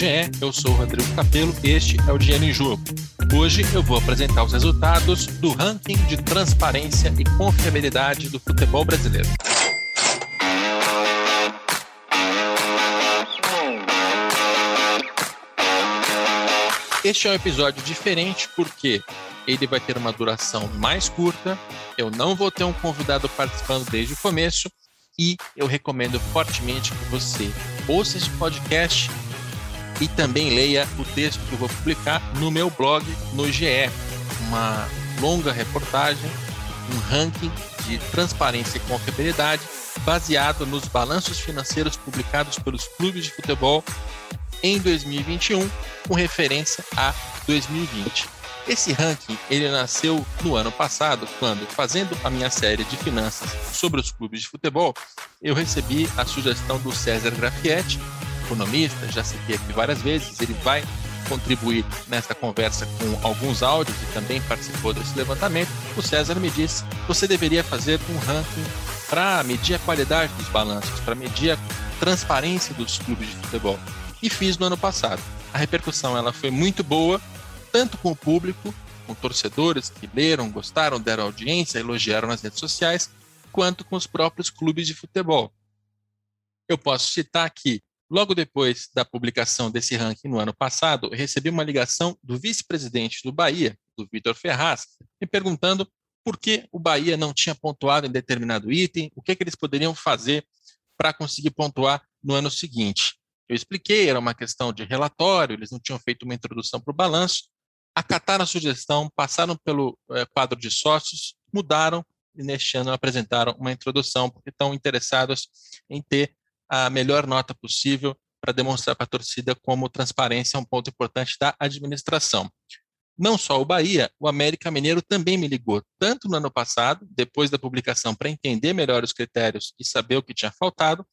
GE, eu sou o Rodrigo Capelo e este é o Dinheiro em Jogo. Hoje eu vou apresentar os resultados do ranking de transparência e confiabilidade do futebol brasileiro. Este é um episódio diferente porque ele vai ter uma duração mais curta, eu não vou ter um convidado participando desde o começo e eu recomendo fortemente que você ouça esse podcast e também leia o texto que eu vou publicar no meu blog no GE, uma longa reportagem, um ranking de transparência e confiabilidade baseado nos balanços financeiros publicados pelos clubes de futebol em 2021, com referência a 2020. Esse ranking ele nasceu no ano passado, quando, fazendo a minha série de finanças sobre os clubes de futebol, eu recebi a sugestão do César Grafietti, economista, já citei aqui várias vezes, ele vai contribuir nesta conversa com alguns áudios e também participou desse levantamento. O César me disse: você deveria fazer um ranking para medir a qualidade dos balanços, para medir a transparência dos clubes de futebol. E fiz no ano passado. A repercussão ela foi muito boa, tanto com o público, com torcedores que leram, gostaram, deram audiência, elogiaram nas redes sociais, quanto com os próprios clubes de futebol. Eu posso citar aqui Logo depois da publicação desse ranking no ano passado, recebi uma ligação do vice-presidente do Bahia, do Vitor Ferraz, me perguntando por que o Bahia não tinha pontuado em determinado item, o que, é que eles poderiam fazer para conseguir pontuar no ano seguinte. Eu expliquei, era uma questão de relatório, eles não tinham feito uma introdução para o balanço, acataram a sugestão, passaram pelo é, quadro de sócios, mudaram e neste ano apresentaram uma introdução, porque estão interessados em ter a melhor nota possível para demonstrar para a torcida como transparência é um ponto importante da administração. Não só o Bahia, o América Mineiro também me ligou, tanto no ano passado, depois da publicação, para entender melhor os critérios e saber o que tinha faltado,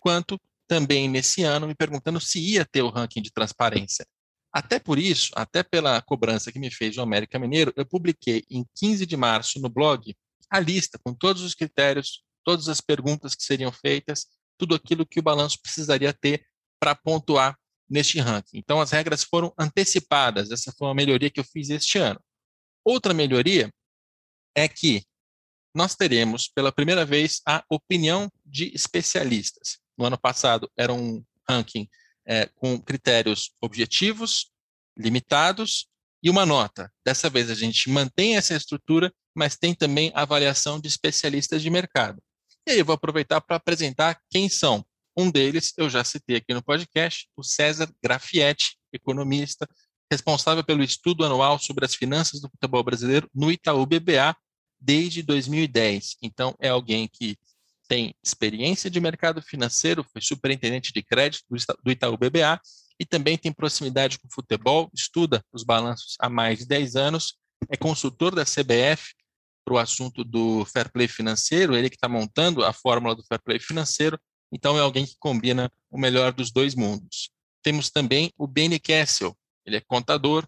quanto também nesse ano me perguntando se ia ter o ranking de transparência. Até por isso, até pela cobrança que me fez o América Mineiro, eu publiquei em 15 de março no blog a lista com todos os critérios, todas as perguntas que seriam feitas tudo aquilo que o balanço precisaria ter para pontuar neste ranking. Então, as regras foram antecipadas. Essa foi uma melhoria que eu fiz este ano. Outra melhoria é que nós teremos, pela primeira vez, a opinião de especialistas. No ano passado, era um ranking é, com critérios objetivos, limitados e uma nota. Dessa vez, a gente mantém essa estrutura, mas tem também avaliação de especialistas de mercado. E aí eu vou aproveitar para apresentar quem são. Um deles eu já citei aqui no podcast, o César Grafietti, economista, responsável pelo estudo anual sobre as finanças do futebol brasileiro no Itaú BBA desde 2010. Então, é alguém que tem experiência de mercado financeiro, foi superintendente de crédito do Itaú BBA e também tem proximidade com o futebol, estuda os balanços há mais de 10 anos, é consultor da CBF para o assunto do fair play financeiro, ele que está montando a fórmula do fair play financeiro, então é alguém que combina o melhor dos dois mundos. Temos também o Benny Kessel, ele é contador,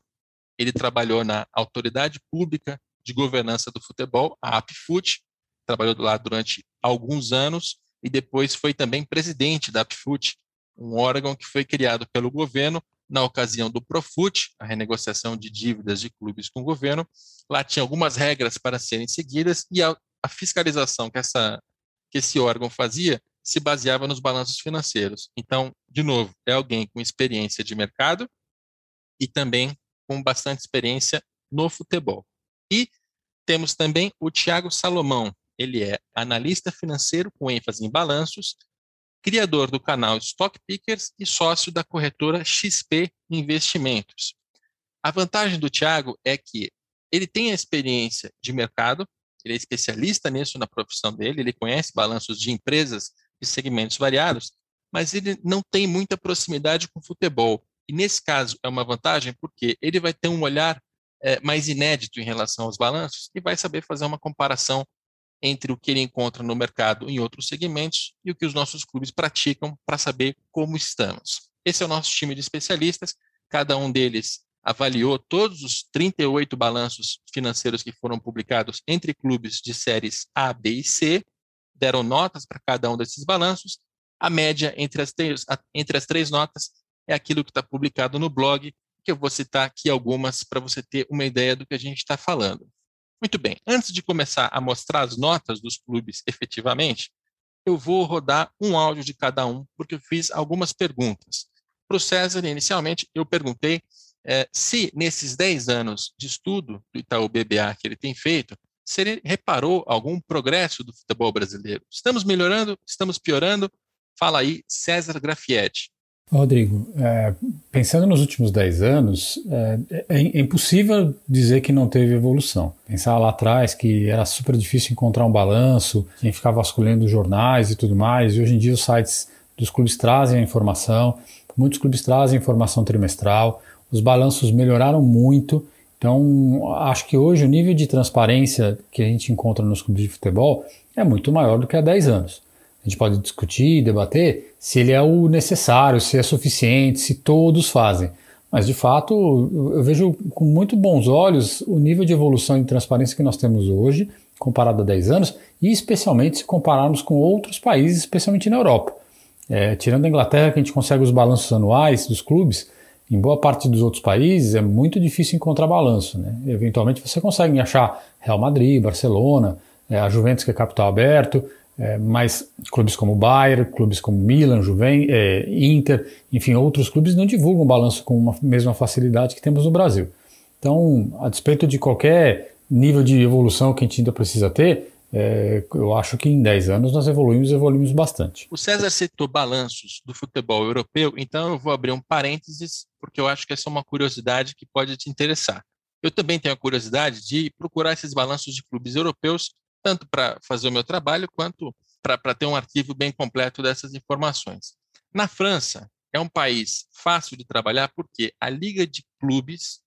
ele trabalhou na Autoridade Pública de Governança do Futebol, a APFUT, trabalhou lá durante alguns anos e depois foi também presidente da APFUT, um órgão que foi criado pelo governo na ocasião do Profut, a renegociação de dívidas de clubes com o governo. Lá tinha algumas regras para serem seguidas e a, a fiscalização que, essa, que esse órgão fazia se baseava nos balanços financeiros. Então, de novo, é alguém com experiência de mercado e também com bastante experiência no futebol. E temos também o Tiago Salomão. Ele é analista financeiro com ênfase em balanços criador do canal Stock Pickers e sócio da corretora XP Investimentos. A vantagem do Thiago é que ele tem a experiência de mercado, ele é especialista nisso na profissão dele, ele conhece balanços de empresas de segmentos variados, mas ele não tem muita proximidade com futebol. E nesse caso é uma vantagem porque ele vai ter um olhar é, mais inédito em relação aos balanços e vai saber fazer uma comparação entre o que ele encontra no mercado em outros segmentos e o que os nossos clubes praticam para saber como estamos. Esse é o nosso time de especialistas, cada um deles avaliou todos os 38 balanços financeiros que foram publicados entre clubes de séries A, B e C, deram notas para cada um desses balanços. A média entre as, três, entre as três notas é aquilo que está publicado no blog, que eu vou citar aqui algumas para você ter uma ideia do que a gente está falando. Muito bem, antes de começar a mostrar as notas dos clubes efetivamente, eu vou rodar um áudio de cada um, porque eu fiz algumas perguntas. Para o César, inicialmente, eu perguntei é, se nesses 10 anos de estudo do Itaú BBA que ele tem feito, se ele reparou algum progresso do futebol brasileiro. Estamos melhorando? Estamos piorando? Fala aí, César Grafietti. Rodrigo, é, pensando nos últimos 10 anos, é, é, é, impossível dizer que não teve evolução. Pensar lá atrás que era super difícil encontrar um balanço, quem ficava vasculhando jornais e tudo mais, e hoje em dia os sites dos clubes trazem a informação, muitos clubes trazem informação trimestral, os balanços melhoraram muito. Então, acho que hoje o nível de transparência que a gente encontra nos clubes de futebol é muito maior do que há 10 anos. A gente pode discutir, debater se ele é o necessário, se é suficiente, se todos fazem. Mas, de fato, eu vejo com muito bons olhos o nível de evolução e transparência que nós temos hoje, comparado a 10 anos, e especialmente se compararmos com outros países, especialmente na Europa. É, tirando a Inglaterra, que a gente consegue os balanços anuais dos clubes, em boa parte dos outros países é muito difícil encontrar balanço. Né? Eventualmente você consegue achar Real Madrid, Barcelona, é, a Juventus que é capital aberto, é, mas clubes como Bayern, clubes como Milan, Juven, é, Inter, enfim, outros clubes não divulgam balanço com a mesma facilidade que temos no Brasil. Então, a despeito de qualquer nível de evolução que a gente ainda precisa ter, é, eu acho que em 10 anos nós evoluímos evoluímos bastante. O César citou balanços do futebol europeu, então eu vou abrir um parênteses, porque eu acho que essa é uma curiosidade que pode te interessar. Eu também tenho a curiosidade de procurar esses balanços de clubes europeus, tanto para fazer o meu trabalho, quanto para ter um arquivo bem completo dessas informações. Na França, é um país fácil de trabalhar porque a Liga de Clubes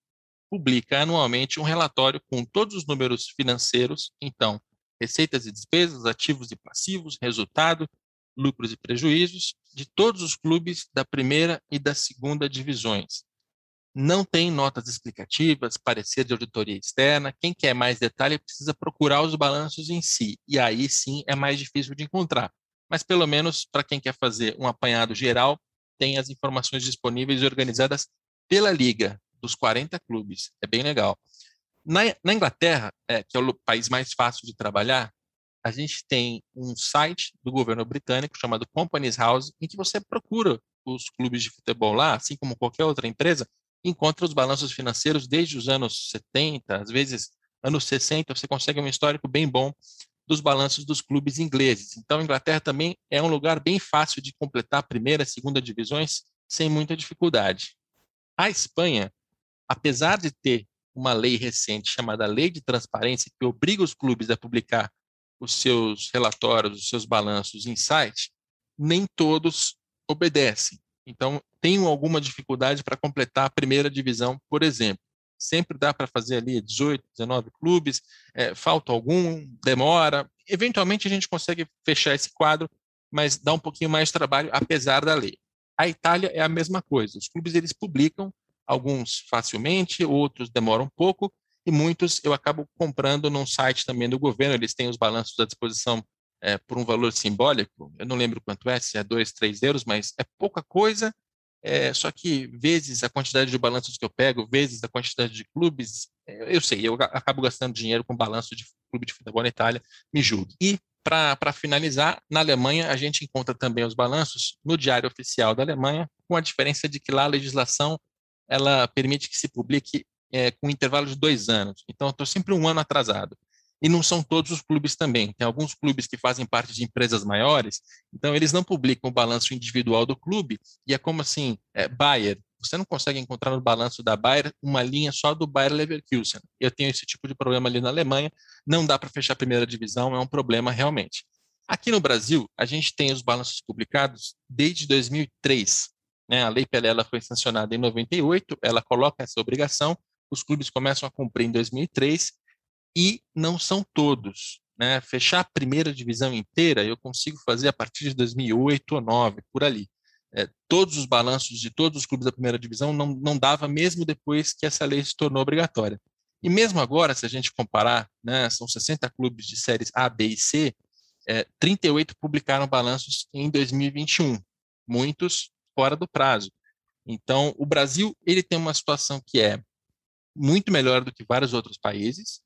publica anualmente um relatório com todos os números financeiros, então, receitas e despesas, ativos e passivos, resultado, lucros e prejuízos de todos os clubes da primeira e da segunda divisões. Não tem notas explicativas, parecer de auditoria externa. Quem quer mais detalhe precisa procurar os balanços em si, e aí sim é mais difícil de encontrar. Mas pelo menos para quem quer fazer um apanhado geral, tem as informações disponíveis e organizadas pela liga dos 40 clubes. É bem legal. Na, na Inglaterra, é, que é o país mais fácil de trabalhar, a gente tem um site do governo britânico chamado Companies House, em que você procura os clubes de futebol lá, assim como qualquer outra empresa, encontra os balanços financeiros desde os anos 70, às vezes anos 60, você consegue um histórico bem bom dos balanços dos clubes ingleses. Então, a Inglaterra também é um lugar bem fácil de completar a primeira segunda divisões sem muita dificuldade. A Espanha, apesar de ter uma lei recente chamada Lei de Transparência, que obriga os clubes a publicar os seus relatórios, os seus balanços em site, nem todos obedecem. Então, tenho alguma dificuldade para completar a primeira divisão, por exemplo. Sempre dá para fazer ali 18, 19 clubes, é, falta algum, demora. Eventualmente a gente consegue fechar esse quadro, mas dá um pouquinho mais de trabalho, apesar da lei. A Itália é a mesma coisa. Os clubes eles publicam alguns facilmente, outros demoram um pouco, e muitos eu acabo comprando num site também do governo, eles têm os balanços à disposição é, por um valor simbólico, eu não lembro quanto é, se é 2, 3 euros, mas é pouca coisa, é, só que vezes a quantidade de balanços que eu pego, vezes a quantidade de clubes, é, eu sei, eu acabo gastando dinheiro com balanço de clube de futebol na Itália, me julgue. E para finalizar, na Alemanha a gente encontra também os balanços no Diário Oficial da Alemanha, com a diferença de que lá a legislação ela permite que se publique é, com um intervalo de dois anos. Então, estou sempre um ano atrasado. E não são todos os clubes também. Tem alguns clubes que fazem parte de empresas maiores, então eles não publicam o balanço individual do clube. E é como assim, é, Bayer, você não consegue encontrar no balanço da Bayer uma linha só do Bayer Leverkusen. Eu tenho esse tipo de problema ali na Alemanha, não dá para fechar a primeira divisão, é um problema realmente. Aqui no Brasil, a gente tem os balanços publicados desde 2003. Né? A Lei Pelé foi sancionada em 98, ela coloca essa obrigação, os clubes começam a cumprir em 2003 e não são todos. né, fechar a primeira divisão inteira, eu consigo fazer a partir de 2008 ou 2009, por ali. É, todos os balanços de todos os clubes da primeira divisão não, não dava mesmo depois que essa lei se tornou obrigatória. E mesmo agora, se a gente comparar, né, são 60 clubes de séries A, B e C, é, 38 publicaram balanços em 2021, muitos fora do prazo. Então, o Brasil ele tem uma situação que é muito melhor do que vários outros países,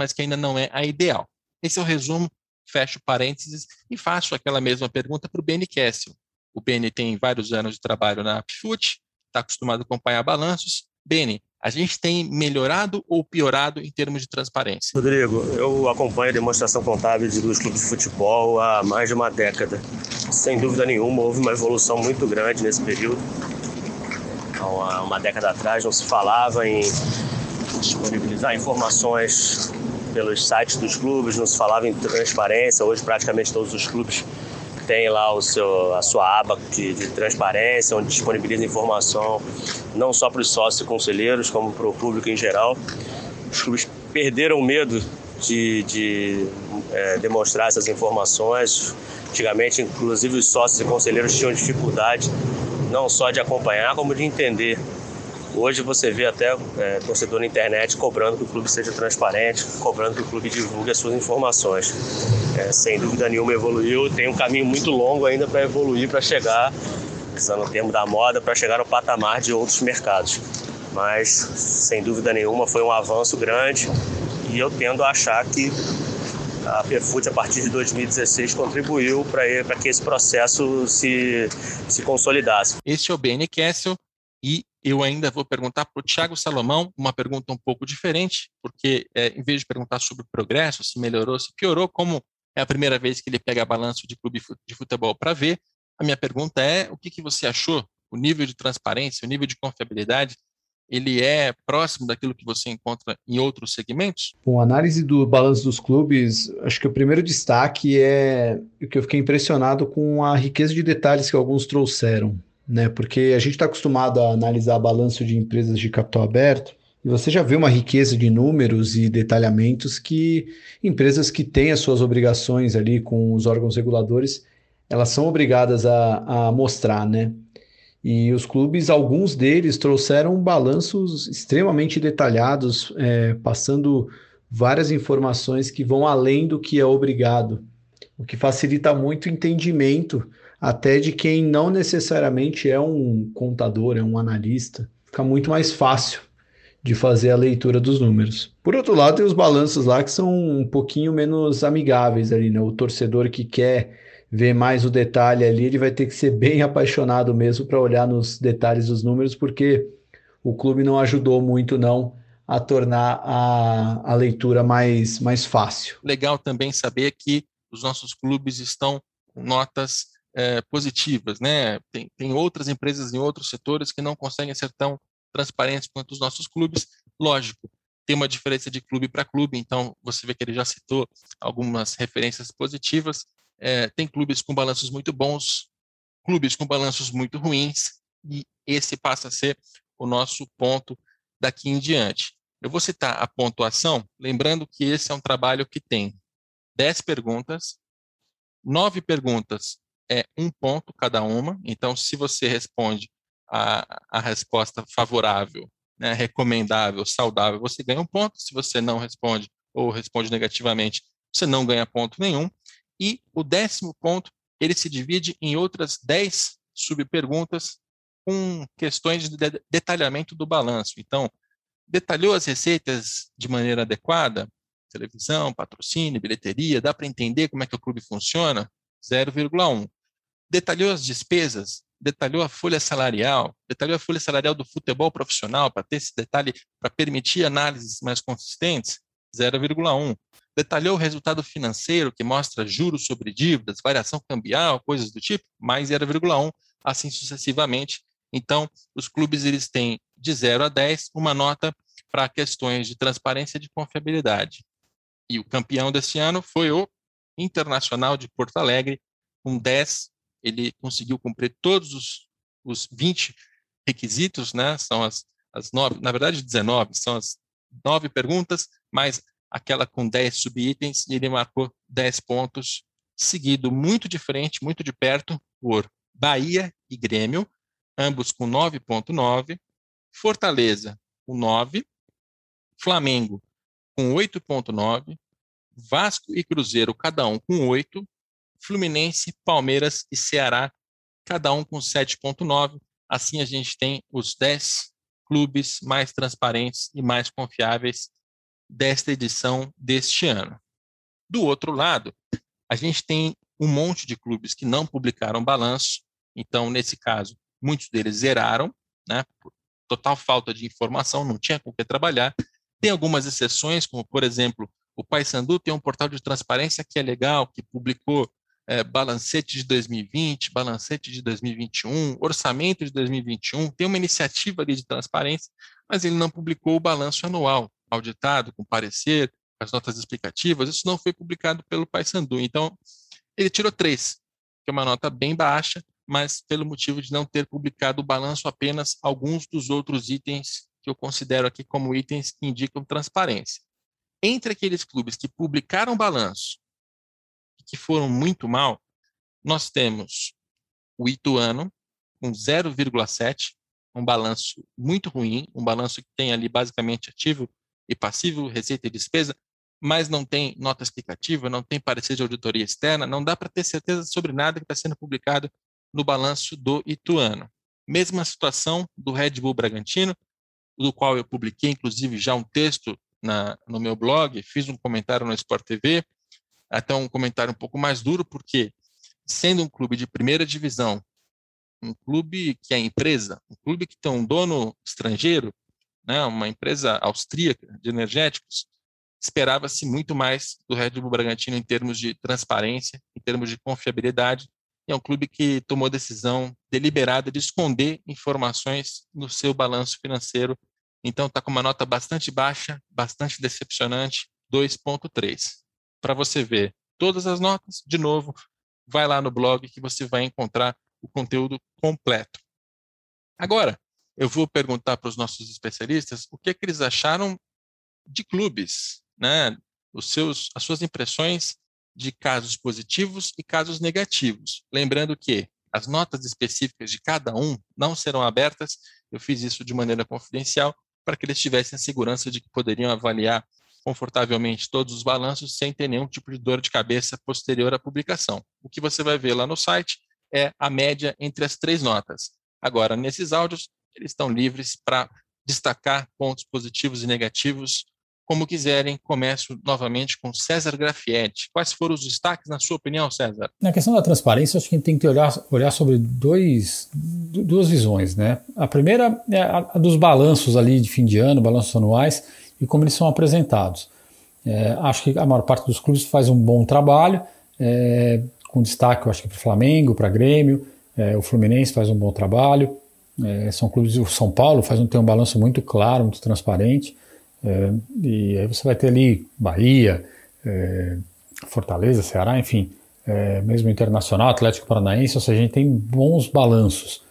mas que ainda não é a ideal. Esse é o resumo, fecho parênteses e faço aquela mesma pergunta para o Benny Kessel. O Benny tem vários anos de trabalho na Apfoot, está acostumado a acompanhar balanços. Benny, a gente tem melhorado ou piorado em termos de transparência? Rodrigo, eu acompanho a demonstração contábil dos clubes de futebol há mais de uma década. Sem dúvida nenhuma, houve uma evolução muito grande nesse período. Há uma década atrás não se falava em disponibilizar informações pelos sites dos clubes, não se falava em transparência. Hoje, praticamente todos os clubes têm lá o seu, a sua aba de, de transparência, onde disponibiliza informação não só para os sócios e conselheiros, como para o público em geral. Os clubes perderam o medo de, de é, demonstrar essas informações. Antigamente, inclusive, os sócios e conselheiros tinham dificuldade não só de acompanhar, como de entender Hoje você vê até é, torcedor na internet cobrando que o clube seja transparente, cobrando que o clube divulgue as suas informações. É, sem dúvida nenhuma evoluiu, tem um caminho muito longo ainda para evoluir, para chegar, usando o termo da moda, para chegar no patamar de outros mercados. Mas, sem dúvida nenhuma, foi um avanço grande e eu tendo a achar que a Perfute, a partir de 2016, contribuiu para que esse processo se, se consolidasse. Este é o BN Kessel e eu ainda vou perguntar para o Tiago Salomão uma pergunta um pouco diferente, porque é, em vez de perguntar sobre o progresso, se melhorou, se piorou, como é a primeira vez que ele pega balanço de clube de futebol para ver, a minha pergunta é: o que, que você achou? O nível de transparência, o nível de confiabilidade, ele é próximo daquilo que você encontra em outros segmentos? Bom, análise do balanço dos clubes, acho que o primeiro destaque é que eu fiquei impressionado com a riqueza de detalhes que alguns trouxeram né? Porque a gente está acostumado a analisar balanço de empresas de capital aberto e você já vê uma riqueza de números e detalhamentos que empresas que têm as suas obrigações ali com os órgãos reguladores, elas são obrigadas a, a mostrar, né? E os clubes, alguns deles trouxeram balanços extremamente detalhados, é, passando várias informações que vão além do que é obrigado, o que facilita muito o entendimento até de quem não necessariamente é um contador, é um analista. Fica muito mais fácil de fazer a leitura dos números. Por outro lado, tem os balanços lá que são um pouquinho menos amigáveis ali, né? O torcedor que quer ver mais o detalhe ali, ele vai ter que ser bem apaixonado mesmo para olhar nos detalhes dos números, porque o clube não ajudou muito não a tornar a, a leitura mais, mais fácil. Legal também saber que os nossos clubes estão com notas é, positivas, né? Tem, tem outras empresas em outros setores que não conseguem ser tão transparentes quanto os nossos clubes. Lógico, tem uma diferença de clube para clube, então você vê que ele já citou algumas referências positivas. É, tem clubes com balanços muito bons, clubes com balanços muito ruins, e esse passa a ser o nosso ponto daqui em diante. Eu vou citar a pontuação, lembrando que esse é um trabalho que tem 10 perguntas, nove perguntas é um ponto cada uma. Então, se você responde a, a resposta favorável, né, recomendável, saudável, você ganha um ponto. Se você não responde ou responde negativamente, você não ganha ponto nenhum. E o décimo ponto, ele se divide em outras dez subperguntas com questões de detalhamento do balanço. Então, detalhou as receitas de maneira adequada? Televisão, patrocínio, bilheteria, dá para entender como é que o clube funciona? 0,1 detalhou as despesas, detalhou a folha salarial, detalhou a folha salarial do futebol profissional para ter esse detalhe para permitir análises mais consistentes, 0,1. Detalhou o resultado financeiro que mostra juros sobre dívidas, variação cambial, coisas do tipo, mais 0,1, assim sucessivamente. Então, os clubes eles têm de 0 a 10 uma nota para questões de transparência e de confiabilidade. E o campeão desse ano foi o Internacional de Porto Alegre, com 10 ele conseguiu cumprir todos os, os 20 requisitos, né? São as, as nove, na verdade, 19, são as nove perguntas, mais aquela com 10 subitens, e ele marcou 10 pontos, seguido muito de frente, muito de perto, por Bahia e Grêmio, ambos com 9,9, Fortaleza com 9, Flamengo com 8,9, Vasco e Cruzeiro, cada um com 8, Fluminense, Palmeiras e Ceará, cada um com 7,9. Assim a gente tem os 10 clubes mais transparentes e mais confiáveis desta edição deste ano. Do outro lado, a gente tem um monte de clubes que não publicaram balanço, então, nesse caso, muitos deles zeraram, né, por total falta de informação, não tinha com o que trabalhar. Tem algumas exceções, como, por exemplo, o Paysandu tem um portal de transparência que é legal, que publicou é, balancete de 2020, balancete de 2021, orçamento de 2021, tem uma iniciativa ali de transparência, mas ele não publicou o balanço anual, auditado, com parecer, as notas explicativas, isso não foi publicado pelo Paysandu. Então, ele tirou três, que é uma nota bem baixa, mas pelo motivo de não ter publicado o balanço apenas alguns dos outros itens que eu considero aqui como itens que indicam transparência. Entre aqueles clubes que publicaram balanço que foram muito mal, nós temos o Ituano com 0,7, um balanço muito ruim, um balanço que tem ali basicamente ativo e passivo, receita e despesa, mas não tem nota explicativa, não tem parecer de auditoria externa, não dá para ter certeza sobre nada que está sendo publicado no balanço do Ituano. Mesma situação do Red Bull Bragantino, do qual eu publiquei, inclusive, já um texto na, no meu blog, fiz um comentário no Sport TV, até um comentário um pouco mais duro, porque sendo um clube de primeira divisão, um clube que é empresa, um clube que tem um dono estrangeiro, né, uma empresa austríaca de energéticos, esperava-se muito mais do Red Bull Bragantino em termos de transparência, em termos de confiabilidade. É um clube que tomou a decisão deliberada de esconder informações no seu balanço financeiro. Então está com uma nota bastante baixa, bastante decepcionante, 2.3 para você ver todas as notas. De novo, vai lá no blog que você vai encontrar o conteúdo completo. Agora, eu vou perguntar para os nossos especialistas o que, é que eles acharam de clubes, né? Os seus, as suas impressões de casos positivos e casos negativos. Lembrando que as notas específicas de cada um não serão abertas. Eu fiz isso de maneira confidencial para que eles tivessem a segurança de que poderiam avaliar confortavelmente todos os balanços sem ter nenhum tipo de dor de cabeça posterior à publicação. O que você vai ver lá no site é a média entre as três notas. Agora, nesses áudios, eles estão livres para destacar pontos positivos e negativos como quiserem. Começo novamente com César Grafietti. Quais foram os destaques, na sua opinião, César? Na questão da transparência, acho que a gente tem que olhar, olhar sobre dois, duas visões. Né? A primeira é a dos balanços ali de fim de ano, balanços anuais, e como eles são apresentados. É, acho que a maior parte dos clubes faz um bom trabalho, é, com destaque, eu acho que para o Flamengo, para Grêmio, é, o Fluminense faz um bom trabalho, é, são clubes, o São Paulo faz um, tem um balanço muito claro, muito transparente, é, e aí você vai ter ali Bahia, é, Fortaleza, Ceará, enfim, mesmo Internacional, Atlético Paranaense, ou seja, a gente tem bons balanços.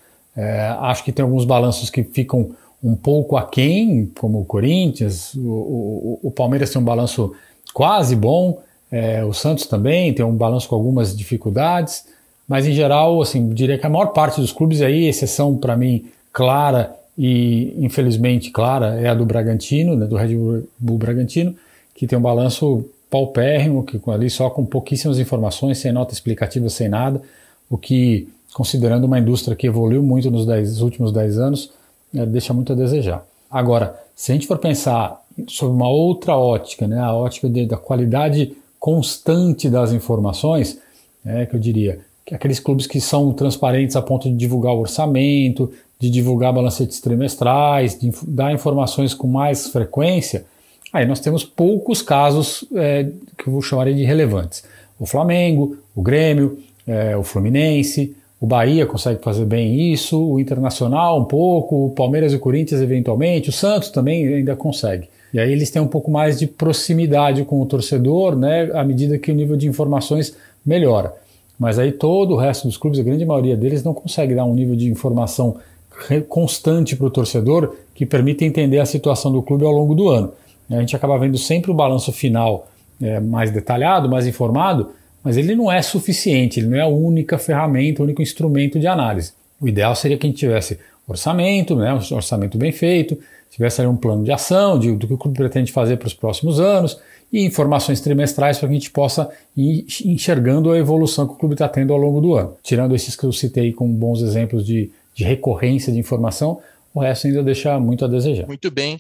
acho que tem alguns balanços que ficam um pouco aquém, como o Corinthians, o, o, o Palmeiras tem um balanço quase bom, é, o Santos também tem um balanço com algumas dificuldades, mas em geral, assim, diria que a maior parte dos clubes aí, exceção para mim clara e infelizmente clara, é a do Bragantino, né, do Red Bull Bragantino, que tem um balanço paupérrimo, que ali só com pouquíssimas informações, sem nota explicativa, sem nada, o que, considerando uma indústria que evoluiu muito nos dez, últimos 10 anos, é, deixa muito a desejar. Agora, se a gente for pensar sobre uma outra ótica, né, a ótica de, da qualidade constante das informações, é, que eu diria que aqueles clubes que são transparentes a ponto de divulgar o orçamento, de divulgar balancetes trimestrais, de dar informações com mais frequência, aí nós temos poucos casos é, que eu vou chamar de relevantes. O Flamengo, o Grêmio, é, o Fluminense, o Bahia consegue fazer bem isso, o Internacional um pouco, o Palmeiras e o Corinthians eventualmente, o Santos também ainda consegue. E aí eles têm um pouco mais de proximidade com o torcedor, né, à medida que o nível de informações melhora. Mas aí todo o resto dos clubes, a grande maioria deles, não consegue dar um nível de informação constante para o torcedor que permita entender a situação do clube ao longo do ano. A gente acaba vendo sempre o balanço final é, mais detalhado, mais informado, mas ele não é suficiente, ele não é a única ferramenta, o único instrumento de análise. O ideal seria que a gente tivesse orçamento, né, um orçamento bem feito, tivesse ali um plano de ação de, do que o clube pretende fazer para os próximos anos e informações trimestrais para que a gente possa ir enxergando a evolução que o clube está tendo ao longo do ano. Tirando esses que eu citei com bons exemplos de, de recorrência de informação, o resto ainda deixa muito a desejar. Muito bem.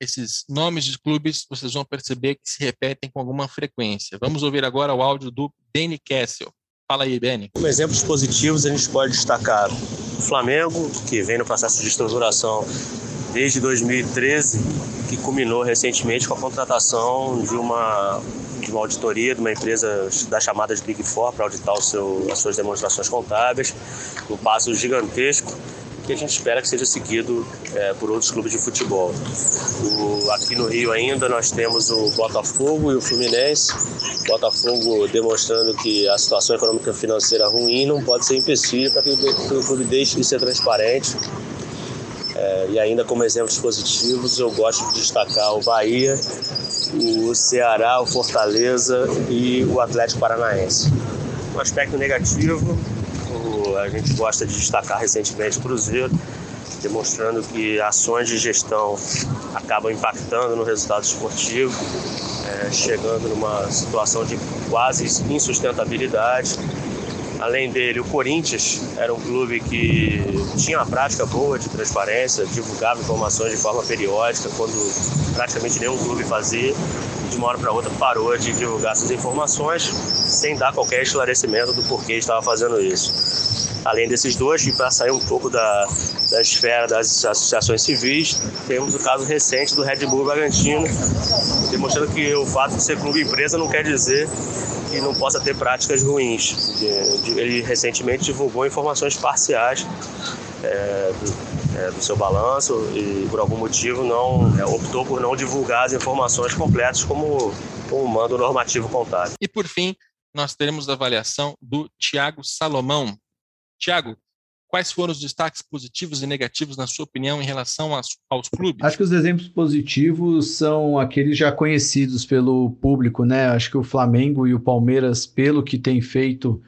Esses nomes de clubes vocês vão perceber que se repetem com alguma frequência. Vamos ouvir agora o áudio do Danny Kessel. Fala aí, Benny. Como exemplos positivos, a gente pode destacar o Flamengo, que vem no processo de estruturação desde 2013, que culminou recentemente com a contratação de uma, de uma auditoria de uma empresa da chamada de Big Four para auditar seu, as suas demonstrações contábeis, um passo gigantesco que a gente espera que seja seguido é, por outros clubes de futebol. O, aqui no Rio ainda nós temos o Botafogo e o Fluminense. Botafogo demonstrando que a situação econômica financeira ruim não pode ser empecilho para que, que o clube deixe de ser transparente é, e ainda como exemplos positivos, eu gosto de destacar o Bahia, o Ceará, o Fortaleza e o Atlético Paranaense. Um aspecto negativo, a gente gosta de destacar recentemente o Cruzeiro, demonstrando que ações de gestão acabam impactando no resultado esportivo, é, chegando numa situação de quase insustentabilidade Além dele, o Corinthians era um clube que tinha uma prática boa de transparência, divulgava informações de forma periódica, quando praticamente nenhum clube fazia. De uma hora para outra parou de divulgar essas informações sem dar qualquer esclarecimento do porquê estava fazendo isso. Além desses dois, e para sair um pouco da, da esfera das associações civis, temos o caso recente do Red Bull Bragantino, demonstrando que o fato de ser clube empresa não quer dizer que não possa ter práticas ruins. Ele recentemente divulgou informações parciais é, do, é, do, seu balanço e por algum motivo não é, optou por não divulgar as informações completas como, como manda o normativo contábil. E por fim, nós teremos a avaliação do Tiago Salomão. Tiago, Quais foram os destaques positivos e negativos, na sua opinião, em relação aos, aos, clubes? Acho que os exemplos positivos são aqueles já conhecidos pelo público, né? Acho que o Flamengo e o Palmeiras, pelo que tem feito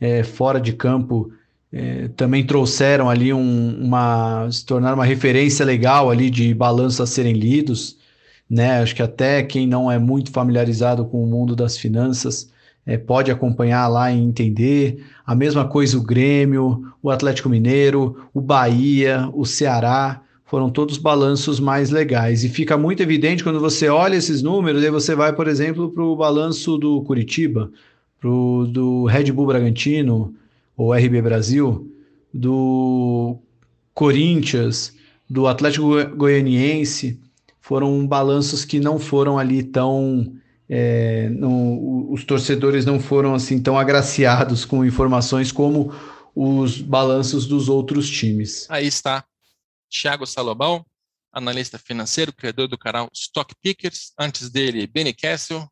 é, fora de campo, é, também trouxeram ali um, uma. se tornaram uma referência legal ali de balanços a serem lidos, né? Acho que até quem não é muito familiarizado com o mundo das finanças é, pode acompanhar lá e entender. A mesma coisa o Grêmio, o Atlético Mineiro, o Bahia, o Ceará, foram todos balanços mais legais. E fica muito evidente quando você olha esses números, aí você vai, por exemplo, para o balanço do Curitiba, pro, do Red Bull Bragantino, ou RB Brasil, do Corinthians, do Atlético Goianiense, foram balanços que não foram ali tão é, não, os torcedores não foram assim tão agraciados com informações como os balanços dos outros times. Aí está Thiago Salomão, analista financeiro, criador do canal Stock Pickers. Antes dele, Benny Kessel,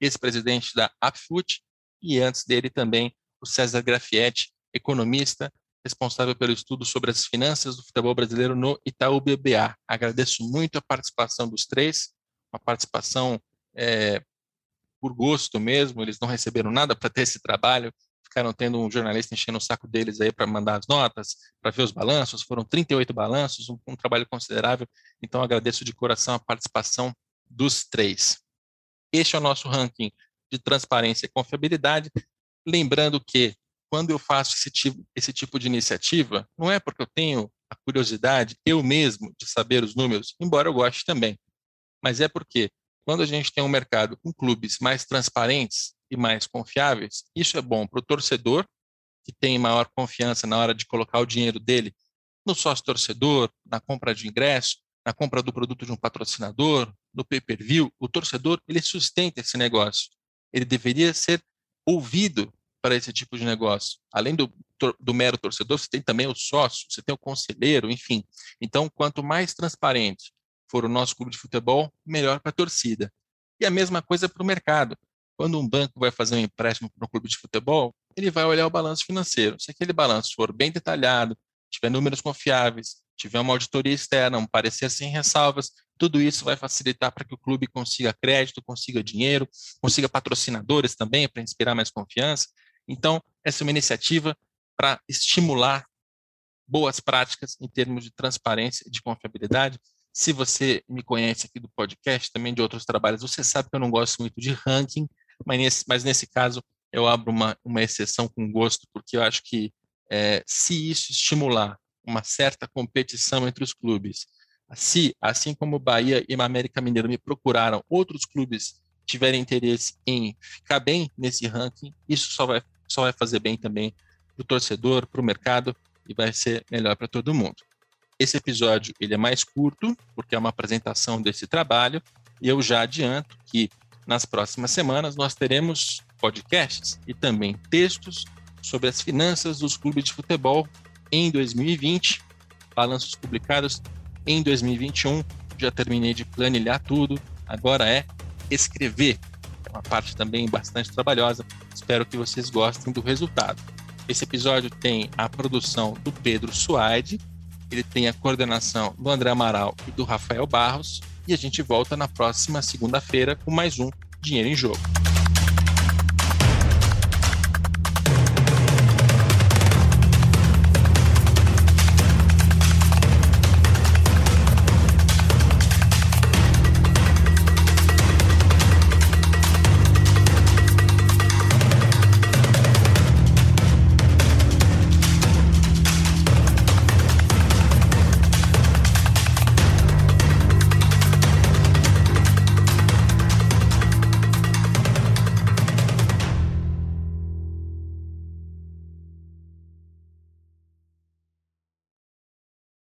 ex-presidente da Apfoot, e antes dele também o César Grafietti, economista, responsável pelo estudo sobre as finanças do futebol brasileiro no Itaú BBA. Agradeço muito a participação dos três, uma participação é, por gosto mesmo, eles não receberam nada para ter esse trabalho, ficaram tendo um jornalista enchendo o saco deles aí para mandar as notas, para ver os balanços, foram 38 balanços, um, um trabalho considerável, então agradeço de coração a participação dos três. Este é o nosso ranking de transparência e confiabilidade, lembrando que quando eu faço esse tipo, esse tipo de iniciativa, não é porque eu tenho a curiosidade, eu mesmo, de saber os números, embora eu goste também, mas é porque quando a gente tem um mercado com clubes mais transparentes e mais confiáveis, isso é bom para o torcedor, que tem maior confiança na hora de colocar o dinheiro dele no sócio torcedor, na compra de ingresso, na compra do produto de um patrocinador, no pay-per-view. O torcedor, ele sustenta esse negócio. Ele deveria ser ouvido para esse tipo de negócio. Além do, do mero torcedor, você tem também o sócio, você tem o conselheiro, enfim. Então, quanto mais transparente for o nosso clube de futebol, melhor para a torcida. E a mesma coisa para o mercado. Quando um banco vai fazer um empréstimo para um clube de futebol, ele vai olhar o balanço financeiro. Se aquele balanço for bem detalhado, tiver números confiáveis, tiver uma auditoria externa, um parecer sem ressalvas, tudo isso vai facilitar para que o clube consiga crédito, consiga dinheiro, consiga patrocinadores também para inspirar mais confiança. Então, essa é uma iniciativa para estimular boas práticas em termos de transparência e de confiabilidade. Se você me conhece aqui do podcast, também de outros trabalhos, você sabe que eu não gosto muito de ranking, mas nesse, mas nesse caso eu abro uma, uma exceção com gosto, porque eu acho que é, se isso estimular uma certa competição entre os clubes, se, assim como Bahia e América Mineiro me procuraram, outros clubes tiverem interesse em ficar bem nesse ranking, isso só vai, só vai fazer bem também para o torcedor, para o mercado e vai ser melhor para todo mundo. Esse episódio ele é mais curto, porque é uma apresentação desse trabalho, e eu já adianto que nas próximas semanas nós teremos podcasts e também textos sobre as finanças dos clubes de futebol em 2020, balanços publicados em 2021. Já terminei de planilhar tudo, agora é escrever. É uma parte também bastante trabalhosa. Espero que vocês gostem do resultado. Esse episódio tem a produção do Pedro Suaide, ele tem a coordenação do André Amaral e do Rafael Barros, e a gente volta na próxima segunda-feira com mais um Dinheiro em Jogo.